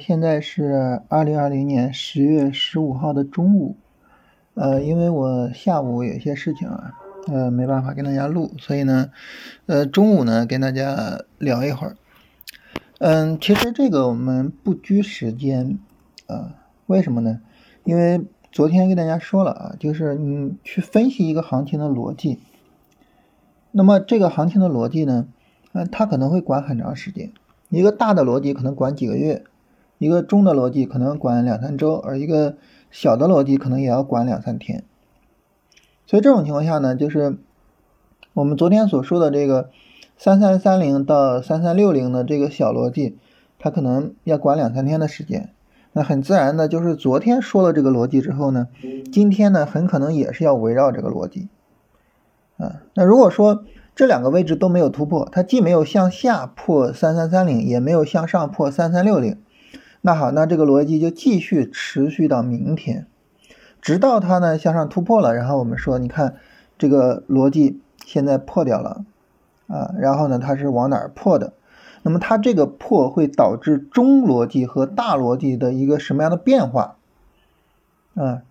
现在是二零二零年十月十五号的中午，呃，因为我下午有些事情啊，呃，没办法跟大家录，所以呢，呃，中午呢跟大家聊一会儿。嗯，其实这个我们不拘时间，啊，为什么呢？因为昨天跟大家说了啊，就是你去分析一个行情的逻辑，那么这个行情的逻辑呢，嗯，它可能会管很长时间。一个大的逻辑可能管几个月，一个中的逻辑可能管两三周，而一个小的逻辑可能也要管两三天。所以这种情况下呢，就是我们昨天所说的这个三三三零到三三六零的这个小逻辑，它可能要管两三天的时间。那很自然的，就是昨天说了这个逻辑之后呢，今天呢很可能也是要围绕这个逻辑。啊，那如果说。这两个位置都没有突破，它既没有向下破三三三零，也没有向上破三三六零。那好，那这个逻辑就继续持续到明天，直到它呢向上突破了，然后我们说，你看这个逻辑现在破掉了啊，然后呢它是往哪儿破的？那么它这个破会导致中逻辑和大逻辑的一个什么样的变化？啊，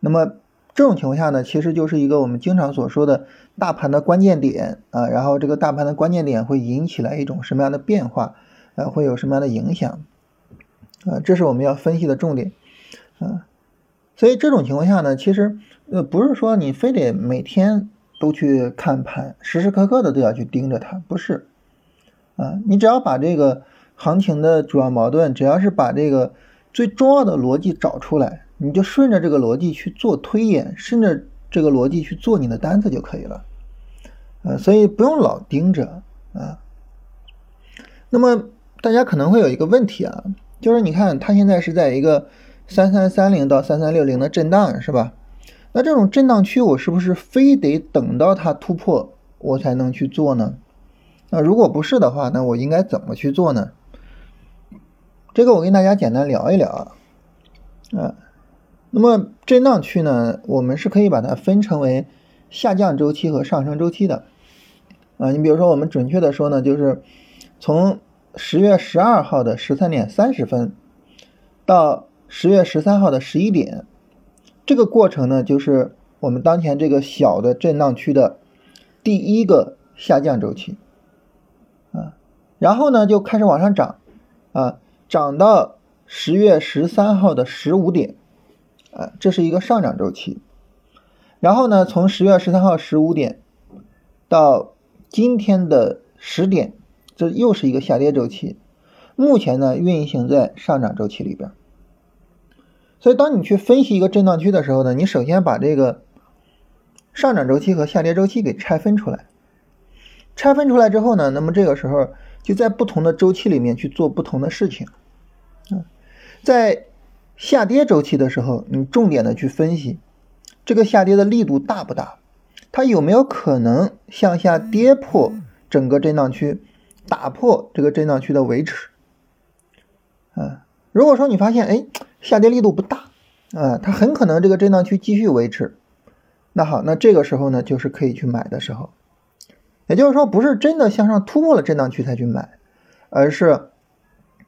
那么。这种情况下呢，其实就是一个我们经常所说的大盘的关键点啊，然后这个大盘的关键点会引起来一种什么样的变化，呃，会有什么样的影响，啊，这是我们要分析的重点，啊，所以这种情况下呢，其实呃不是说你非得每天都去看盘，时时刻刻的都要去盯着它，不是，啊，你只要把这个行情的主要矛盾，只要是把这个最重要的逻辑找出来。你就顺着这个逻辑去做推演，顺着这个逻辑去做你的单子就可以了，呃，所以不用老盯着啊。那么大家可能会有一个问题啊，就是你看它现在是在一个三三三零到三三六零的震荡是吧？那这种震荡区我是不是非得等到它突破我才能去做呢？那如果不是的话，那我应该怎么去做呢？这个我跟大家简单聊一聊啊，啊。那么震荡区呢，我们是可以把它分成为下降周期和上升周期的，啊，你比如说我们准确的说呢，就是从十月十二号的十三点三十分到十月十三号的十一点，这个过程呢，就是我们当前这个小的震荡区的第一个下降周期，啊，然后呢就开始往上涨，啊，涨到十月十三号的十五点。啊，这是一个上涨周期，然后呢，从十月十三号十五点到今天的十点，这又是一个下跌周期。目前呢，运行在上涨周期里边。所以，当你去分析一个震荡区的时候呢，你首先把这个上涨周期和下跌周期给拆分出来。拆分出来之后呢，那么这个时候就在不同的周期里面去做不同的事情。嗯，在。下跌周期的时候，你重点的去分析这个下跌的力度大不大，它有没有可能向下跌破整个震荡区，打破这个震荡区的维持。啊，如果说你发现哎下跌力度不大，啊，它很可能这个震荡区继续维持，那好，那这个时候呢就是可以去买的时候。也就是说，不是真的向上突破了震荡区才去买，而是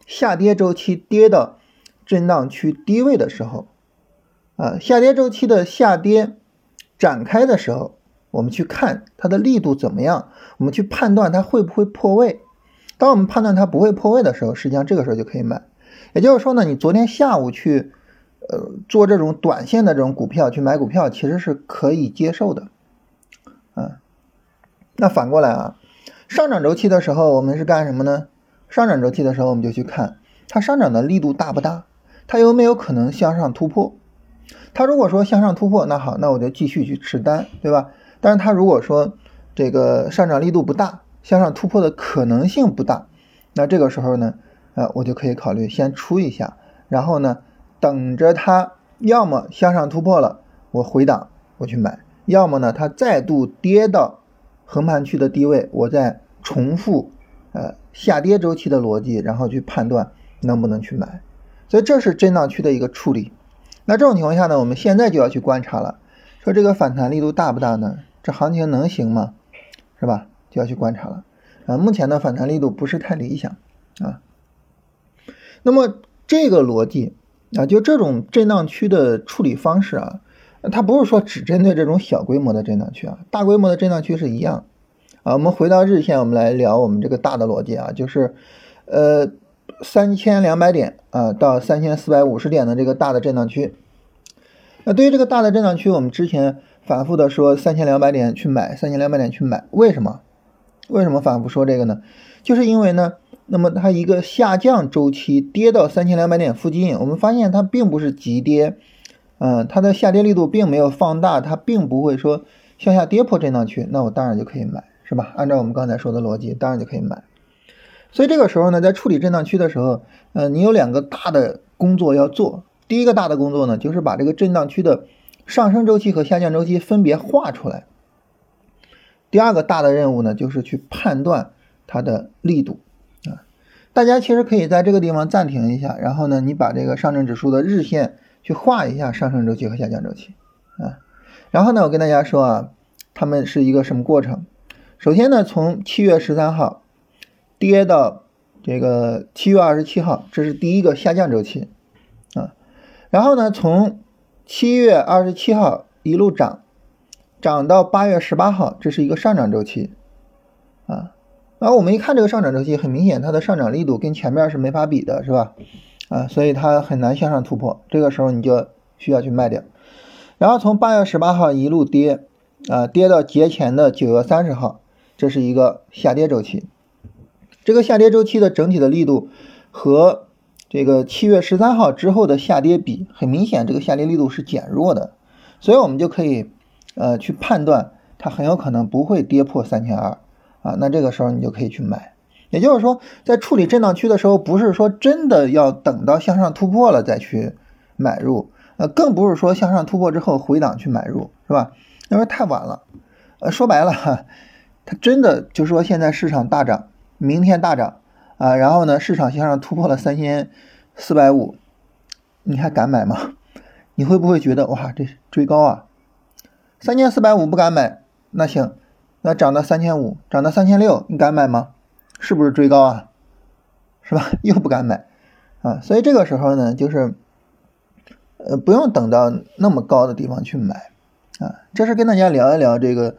下跌周期跌到。震荡区低位的时候，啊，下跌周期的下跌展开的时候，我们去看它的力度怎么样，我们去判断它会不会破位。当我们判断它不会破位的时候，实际上这个时候就可以买。也就是说呢，你昨天下午去，呃，做这种短线的这种股票去买股票，其实是可以接受的，啊。那反过来啊，上涨周期的时候我们是干什么呢？上涨周期的时候我们就去看它上涨的力度大不大。它有没有可能向上突破？它如果说向上突破，那好，那我就继续去持单，对吧？但是它如果说这个上涨力度不大，向上突破的可能性不大，那这个时候呢，呃，我就可以考虑先出一下，然后呢，等着它要么向上突破了，我回档我去买；要么呢，它再度跌到横盘区的低位，我再重复呃下跌周期的逻辑，然后去判断能不能去买。所以这是震荡区的一个处理。那这种情况下呢，我们现在就要去观察了，说这个反弹力度大不大呢？这行情能行吗？是吧？就要去观察了。啊，目前的反弹力度不是太理想啊。那么这个逻辑啊，就这种震荡区的处理方式啊，它不是说只针对这种小规模的震荡区啊，大规模的震荡区是一样啊。我们回到日线，我们来聊我们这个大的逻辑啊，就是呃三千两百点啊到三千四百五十点的这个大的震荡区。那对于这个大的震荡区，我们之前反复的说三千两百点去买，三千两百点去买，为什么？为什么反复说这个呢？就是因为呢，那么它一个下降周期跌到三千两百点附近，我们发现它并不是急跌，嗯，它的下跌力度并没有放大，它并不会说向下跌破震荡区，那我当然就可以买，是吧？按照我们刚才说的逻辑，当然就可以买。所以这个时候呢，在处理震荡区的时候，呃，你有两个大的工作要做。第一个大的工作呢，就是把这个震荡区的上升周期和下降周期分别画出来。第二个大的任务呢，就是去判断它的力度啊。大家其实可以在这个地方暂停一下，然后呢，你把这个上证指数的日线去画一下上升周期和下降周期啊。然后呢，我跟大家说啊，它们是一个什么过程？首先呢，从七月十三号跌到这个七月二十七号，这是第一个下降周期啊。然后呢，从七月二十七号一路涨。涨到八月十八号，这是一个上涨周期，啊，然后我们一看这个上涨周期，很明显它的上涨力度跟前面是没法比的，是吧？啊，所以它很难向上突破，这个时候你就需要去卖掉。然后从八月十八号一路跌，啊，跌到节前的九月三十号，这是一个下跌周期。这个下跌周期的整体的力度和这个七月十三号之后的下跌比，很明显这个下跌力度是减弱的，所以我们就可以。呃，去判断它很有可能不会跌破三千二啊，那这个时候你就可以去买。也就是说，在处理震荡区的时候，不是说真的要等到向上突破了再去买入，呃，更不是说向上突破之后回档去买入，是吧？因为太晚了。呃，说白了哈，它真的就是说现在市场大涨，明天大涨啊，然后呢，市场向上突破了三千四百五，你还敢买吗？你会不会觉得哇，这追高啊？三千四百五不敢买，那行，那涨到三千五，涨到三千六，你敢买吗？是不是追高啊？是吧？又不敢买啊，所以这个时候呢，就是呃，不用等到那么高的地方去买啊。这是跟大家聊一聊这个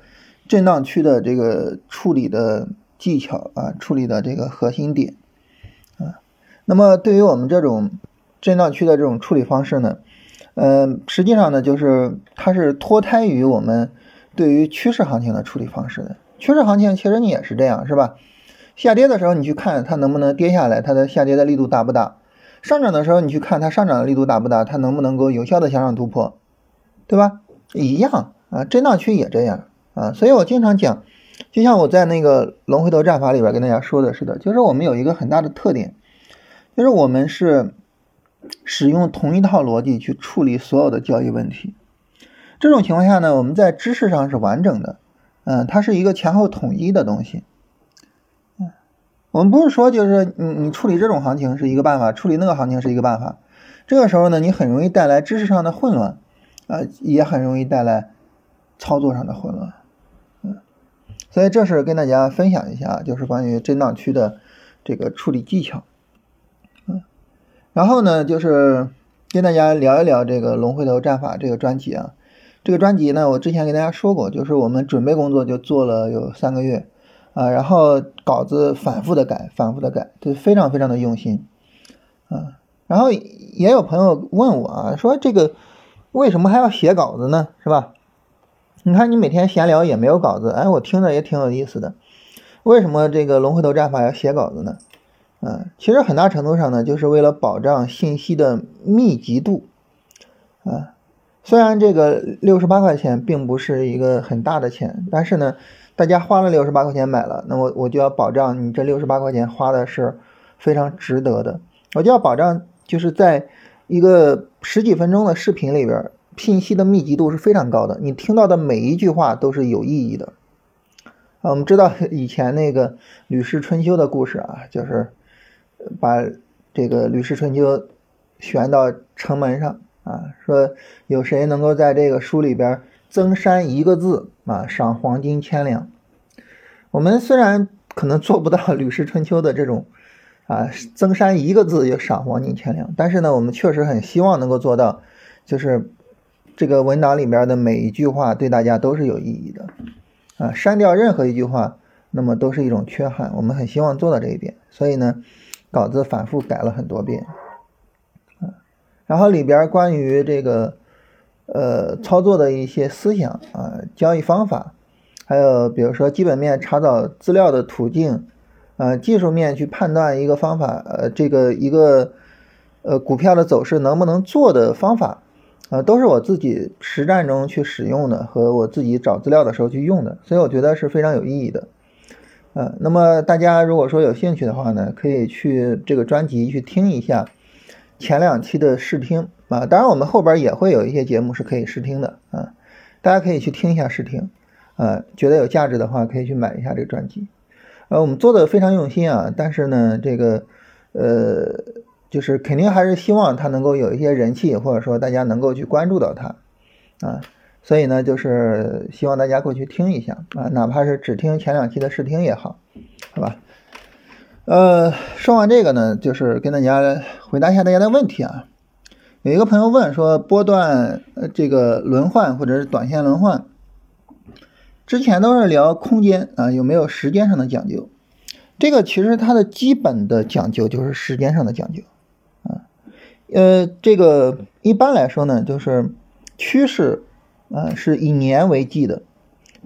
震荡区的这个处理的技巧啊，处理的这个核心点啊。那么对于我们这种震荡区的这种处理方式呢？嗯，实际上呢，就是它是脱胎于我们对于趋势行情的处理方式的。趋势行情其实你也是这样，是吧？下跌的时候你去看它能不能跌下来，它的下跌的力度大不大？上涨的时候你去看它上涨的力度大不大？它能不能够有效的向上突破？对吧？一样啊，震荡区也这样啊。所以我经常讲，就像我在那个龙回头战法里边跟大家说的似的，就是我们有一个很大的特点，就是我们是。使用同一套逻辑去处理所有的交易问题，这种情况下呢，我们在知识上是完整的，嗯，它是一个前后统一的东西，嗯，我们不是说就是你你处理这种行情是一个办法，处理那个行情是一个办法，这个时候呢，你很容易带来知识上的混乱，啊，也很容易带来操作上的混乱，嗯，所以这是跟大家分享一下，就是关于震荡区的这个处理技巧。然后呢，就是跟大家聊一聊这个龙回头战法这个专辑啊。这个专辑呢，我之前跟大家说过，就是我们准备工作就做了有三个月啊，然后稿子反复的改，反复的改，就非常非常的用心啊。然后也有朋友问我啊，说这个为什么还要写稿子呢？是吧？你看你每天闲聊也没有稿子，哎，我听着也挺有意思的。为什么这个龙回头战法要写稿子呢？嗯，其实很大程度上呢，就是为了保障信息的密集度。啊，虽然这个六十八块钱并不是一个很大的钱，但是呢，大家花了六十八块钱买了，那我我就要保障你这六十八块钱花的是非常值得的。我就要保障，就是在一个十几分钟的视频里边，信息的密集度是非常高的，你听到的每一句话都是有意义的。啊，我们知道以前那个《吕氏春秋》的故事啊，就是。把这个《吕氏春秋》悬到城门上啊，说有谁能够在这个书里边增删一个字啊，赏黄金千两。我们虽然可能做不到《吕氏春秋》的这种啊，增删一个字就赏黄金千两。但是呢，我们确实很希望能够做到，就是这个文档里边的每一句话对大家都是有意义的啊，删掉任何一句话，那么都是一种缺憾。我们很希望做到这一点，所以呢，稿子反复改了很多遍啊。然后里边关于这个呃操作的一些思想啊，交易方法，还有比如说基本面查找资料的途径。呃，技术面去判断一个方法，呃，这个一个呃股票的走势能不能做的方法，啊，都是我自己实战中去使用的，和我自己找资料的时候去用的，所以我觉得是非常有意义的。呃，那么大家如果说有兴趣的话呢，可以去这个专辑去听一下前两期的试听啊，当然我们后边也会有一些节目是可以试听的啊，大家可以去听一下试听，呃，觉得有价值的话可以去买一下这个专辑。呃，我们做的非常用心啊，但是呢，这个，呃，就是肯定还是希望它能够有一些人气，或者说大家能够去关注到它，啊，所以呢，就是希望大家过去听一下啊，哪怕是只听前两期的试听也好，好吧？呃，说完这个呢，就是跟大家回答一下大家的问题啊。有一个朋友问说，波段呃这个轮换或者是短线轮换。之前都是聊空间啊，有没有时间上的讲究？这个其实它的基本的讲究就是时间上的讲究啊。呃，这个一般来说呢，就是趋势啊是以年为计的，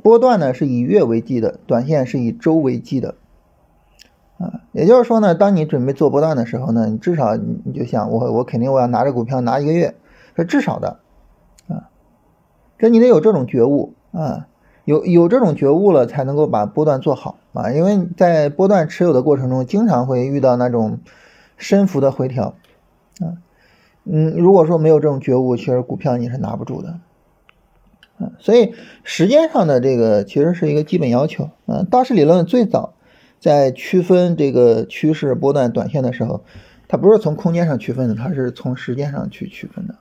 波段呢是以月为计的，短线是以周为计的啊。也就是说呢，当你准备做波段的时候呢，你至少你就想我我肯定我要拿着股票拿一个月，是至少的啊。这你得有这种觉悟啊。有有这种觉悟了，才能够把波段做好啊！因为在波段持有的过程中，经常会遇到那种深幅的回调啊。嗯，如果说没有这种觉悟，其实股票你是拿不住的所以时间上的这个其实是一个基本要求啊。道氏理论最早在区分这个趋势波段短线的时候，它不是从空间上区分的，它是从时间上去区分的。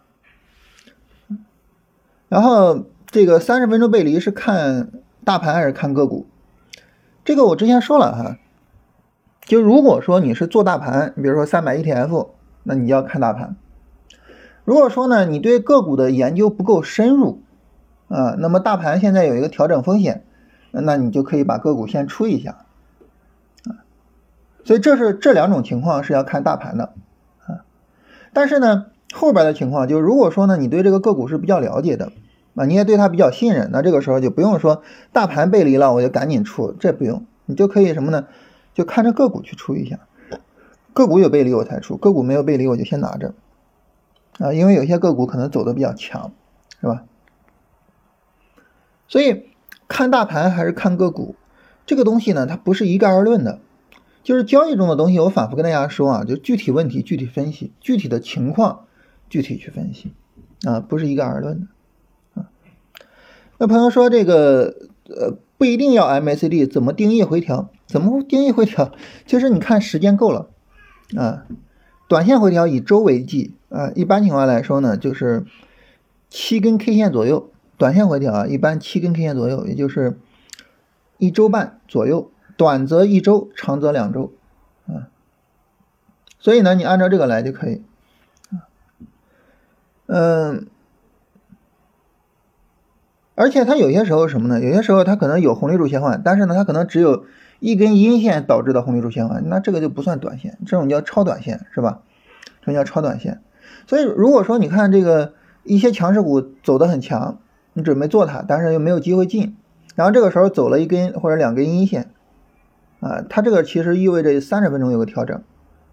然后。这个三十分钟背离是看大盘还是看个股？这个我之前说了哈，就如果说你是做大盘，你比如说三百 ETF，那你就要看大盘。如果说呢，你对个股的研究不够深入啊，那么大盘现在有一个调整风险，那你就可以把个股先出一下啊。所以这是这两种情况是要看大盘的啊。但是呢，后边的情况就如果说呢，你对这个个股是比较了解的。啊，你也对它比较信任，那这个时候就不用说大盘背离了我就赶紧出，这不用，你就可以什么呢？就看着个股去出一下，个股有背离我才出，个股没有背离我就先拿着，啊，因为有些个股可能走的比较强，是吧？所以看大盘还是看个股，这个东西呢，它不是一概而论的，就是交易中的东西，我反复跟大家说啊，就具体问题具体分析，具体的情况具体去分析，啊，不是一概而论的啊。那朋友说这个呃不一定要 MACD，怎么定义回调？怎么定义回调？其实你看时间够了啊，短线回调以周为计啊，一般情况来说呢，就是七根 K 线左右。短线回调啊，一般七根 K 线左右，也就是一周半左右，短则一周，长则两周啊。所以呢，你按照这个来就可以啊，嗯。而且它有些时候什么呢？有些时候它可能有红绿柱切换，但是呢，它可能只有一根阴线导致的红绿柱切换，那这个就不算短线，这种叫超短线，是吧？这种叫超短线。所以如果说你看这个一些强势股走得很强，你准备做它，但是又没有机会进，然后这个时候走了一根或者两根阴线，啊，它这个其实意味着三十分钟有个调整，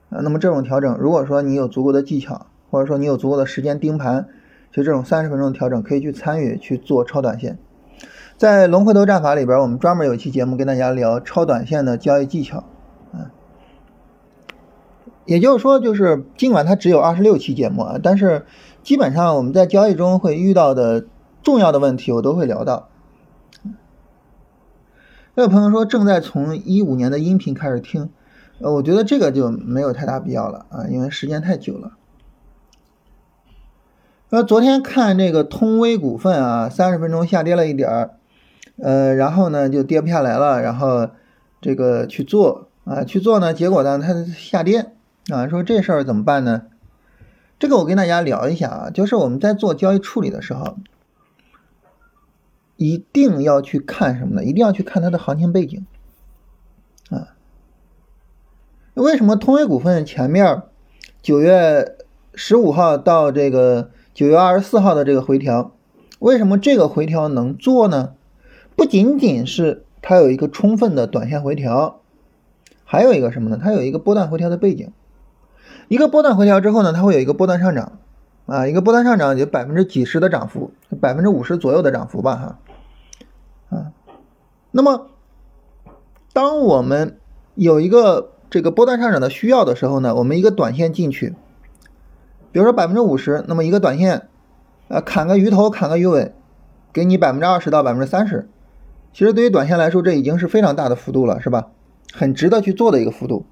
啊，那么这种调整，如果说你有足够的技巧，或者说你有足够的时间盯盘。就这种三十分钟的调整，可以去参与去做超短线。在龙回头战法里边，我们专门有一期节目跟大家聊超短线的交易技巧。啊，也就是说，就是尽管它只有二十六期节目啊，但是基本上我们在交易中会遇到的重要的问题，我都会聊到。那有朋友说正在从一五年的音频开始听，呃，我觉得这个就没有太大必要了啊，因为时间太久了。那昨天看这个通威股份啊，三十分钟下跌了一点儿，呃，然后呢就跌不下来了，然后这个去做啊去做呢，结果呢它下跌啊，说这事儿怎么办呢？这个我跟大家聊一下啊，就是我们在做交易处理的时候，一定要去看什么呢？一定要去看它的行情背景啊。为什么通威股份前面九月十五号到这个九月二十四号的这个回调，为什么这个回调能做呢？不仅仅是它有一个充分的短线回调，还有一个什么呢？它有一个波段回调的背景。一个波段回调之后呢，它会有一个波段上涨，啊，一个波段上涨有百分之几十的涨幅，百分之五十左右的涨幅吧，哈，那么当我们有一个这个波段上涨的需要的时候呢，我们一个短线进去，比如说百分之五十，那么一个短线，呃，砍个鱼头，砍个鱼尾，给你百分之二十到百分之三十，其实对于短线来说，这已经是非常大的幅度了，是吧？很值得去做的一个幅度，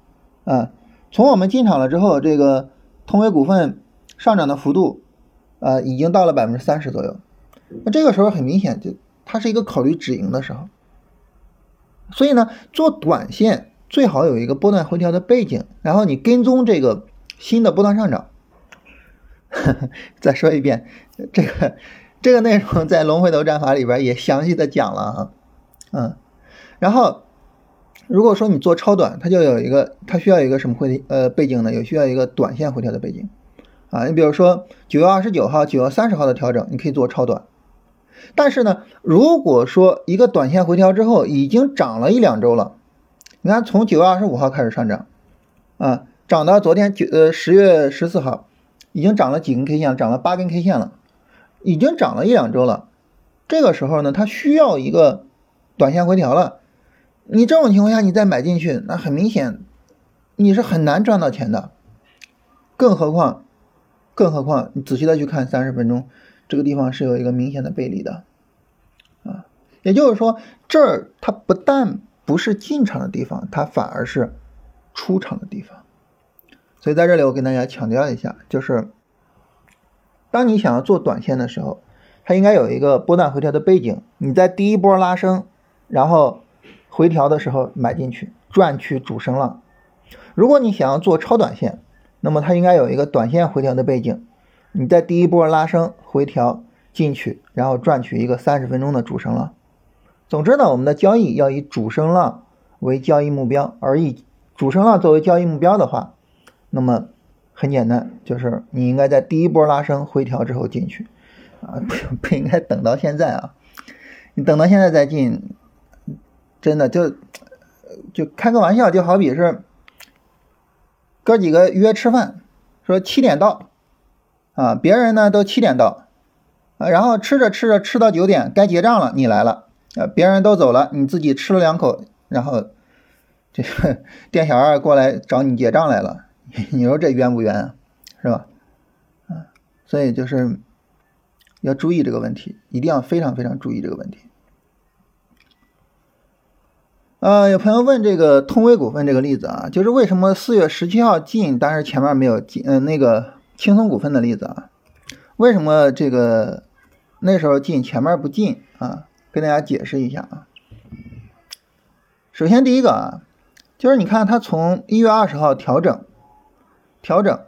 啊。从我们进场了之后，这个通威股份上涨的幅度，呃，已经到了百分之三十左右。那这个时候很明显，就它是一个考虑止盈的时候。所以呢，做短线最好有一个波段回调的背景，然后你跟踪这个新的波段上涨。再说一遍，这个这个内容在龙回头战法里边也详细的讲了啊，嗯，然后。如果说你做超短，它就有一个，它需要一个什么回呃背景呢？有需要一个短线回调的背景啊。你比如说九月二十九号、九月三十号的调整，你可以做超短。但是呢，如果说一个短线回调之后已经涨了一两周了，你看从九月二十五号开始上涨啊，涨到昨天九呃十月十四号，已经涨了几根 K 线，涨了八根 K 线了，已经涨了一两周了。这个时候呢，它需要一个短线回调了。你这种情况下，你再买进去，那很明显，你是很难赚到钱的。更何况，更何况，你仔细的去看三十分钟，这个地方是有一个明显的背离的，啊，也就是说，这儿它不但不是进场的地方，它反而是出场的地方。所以在这里，我跟大家强调一下，就是当你想要做短线的时候，它应该有一个波段回调的背景，你在第一波拉升，然后。回调的时候买进去，赚取主升浪。如果你想要做超短线，那么它应该有一个短线回调的背景。你在第一波拉升回调进去，然后赚取一个三十分钟的主升浪。总之呢，我们的交易要以主升浪为交易目标，而以主升浪作为交易目标的话，那么很简单，就是你应该在第一波拉升回调之后进去啊，不不应该等到现在啊，你等到现在再进。真的就就开个玩笑，就好比是哥几个约吃饭，说七点到啊，别人呢都七点到啊，然后吃着吃着吃到九点该结账了，你来了啊，别人都走了，你自己吃了两口，然后这个 店小二过来找你结账来了，你说这冤不冤啊？是吧？啊，所以就是要注意这个问题，一定要非常非常注意这个问题。呃，有朋友问这个通威股份这个例子啊，就是为什么四月十七号进，但是前面没有进，嗯，那个轻松股份的例子啊，为什么这个那时候进，前面不进啊？跟大家解释一下啊。首先第一个啊，就是你看它从一月二十号调整，调整，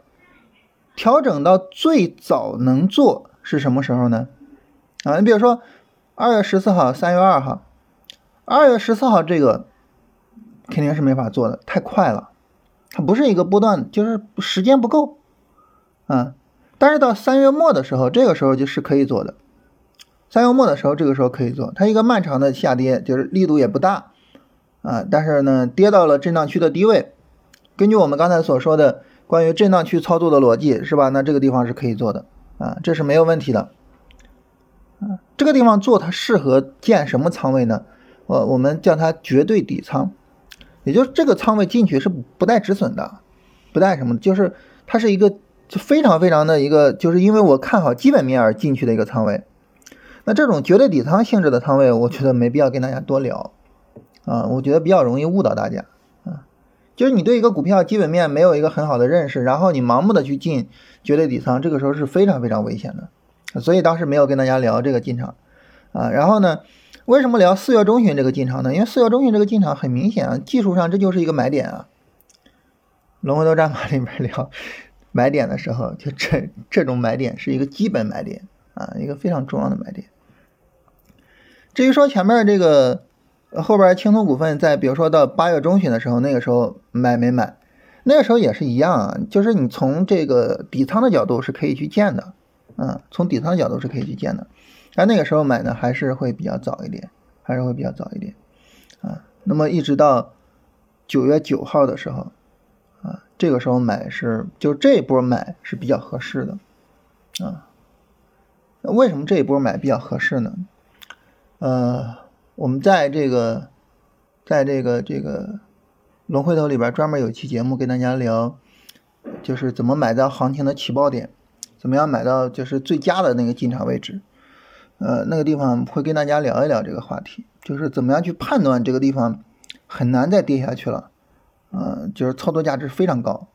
调整到最早能做是什么时候呢？啊，你比如说二月十四号、三月二号。二月十四号这个肯定是没法做的，太快了，它不是一个波段，就是时间不够啊。但是到三月末的时候，这个时候就是可以做的。三月末的时候，这个时候可以做，它一个漫长的下跌，就是力度也不大啊。但是呢，跌到了震荡区的低位，根据我们刚才所说的关于震荡区操作的逻辑，是吧？那这个地方是可以做的啊，这是没有问题的啊。这个地方做它适合建什么仓位呢？我我们叫它绝对底仓，也就是这个仓位进去是不带止损的，不带什么，就是它是一个就非常非常的一个，就是因为我看好基本面而进去的一个仓位。那这种绝对底仓性质的仓位，我觉得没必要跟大家多聊啊，我觉得比较容易误导大家啊。就是你对一个股票基本面没有一个很好的认识，然后你盲目的去进绝对底仓，这个时候是非常非常危险的。所以当时没有跟大家聊这个进场啊。然后呢？为什么聊四月中旬这个进场呢？因为四月中旬这个进场很明显啊，技术上这就是一个买点啊。龙回头战法里面聊买点的时候，就这 这种买点是一个基本买点啊，一个非常重要的买点。至于说前面这个后边青铜股份在比如说到八月中旬的时候，那个时候买没买？那个时候也是一样啊，就是你从这个底仓的角度是可以去建的，嗯，从底仓角度是可以去建的。但那个时候买呢，还是会比较早一点，还是会比较早一点啊。那么一直到九月九号的时候。这个时候买是就这一波买是比较合适的，啊，为什么这一波买比较合适呢？呃，我们在这个在这个这个龙回头里边专门有期节目跟大家聊，就是怎么买到行情的起爆点，怎么样买到就是最佳的那个进场位置，呃，那个地方会跟大家聊一聊这个话题，就是怎么样去判断这个地方很难再跌下去了。嗯，就是操作价值非常高，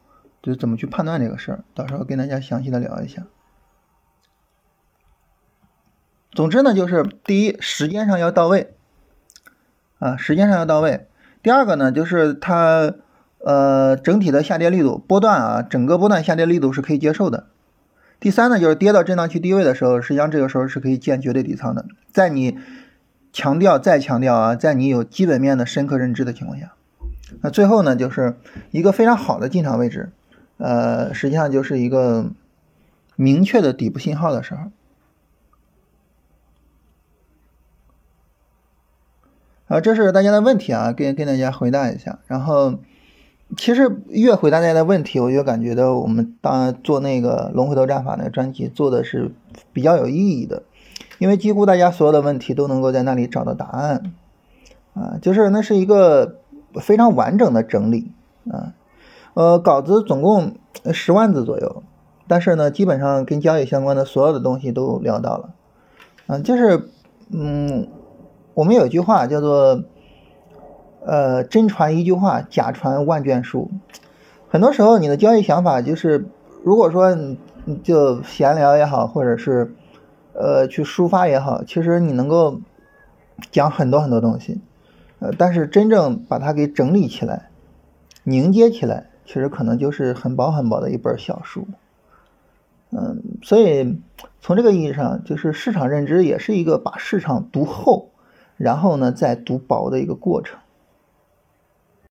就是怎么去判断这个事儿，到时候跟大家详细的聊一下。总之呢，就是第一，时间上要到位，啊，时间上要到位。第二个呢，就是它呃整体的下跌力度波段啊，整个波段下跌力度是可以接受的。第三呢，就是跌到震荡区低位的时候，实际上这个时候是可以建绝对底仓的，在你强调再强调啊，在你有基本面的深刻认知的情况下。那最后呢，就是一个非常好的进场位置，呃，实际上就是一个明确的底部信号的时候。啊，这是大家的问题啊，跟跟大家回答一下。然后，其实越回答大家的问题，我越感觉到我们当做那个龙回头战法那个专辑做的是比较有意义的，因为几乎大家所有的问题都能够在那里找到答案。啊，就是那是一个。非常完整的整理啊，呃，稿子总共十万字左右，但是呢，基本上跟交易相关的所有的东西都聊到了，嗯，就是，嗯，我们有句话叫做，呃，真传一句话，假传万卷书。很多时候，你的交易想法就是，如果说你就闲聊也好，或者是，呃，去抒发也好，其实你能够讲很多很多东西。呃，但是真正把它给整理起来、凝结起来，其实可能就是很薄很薄的一本小书。嗯，所以从这个意义上，就是市场认知也是一个把市场读厚，然后呢再读薄的一个过程。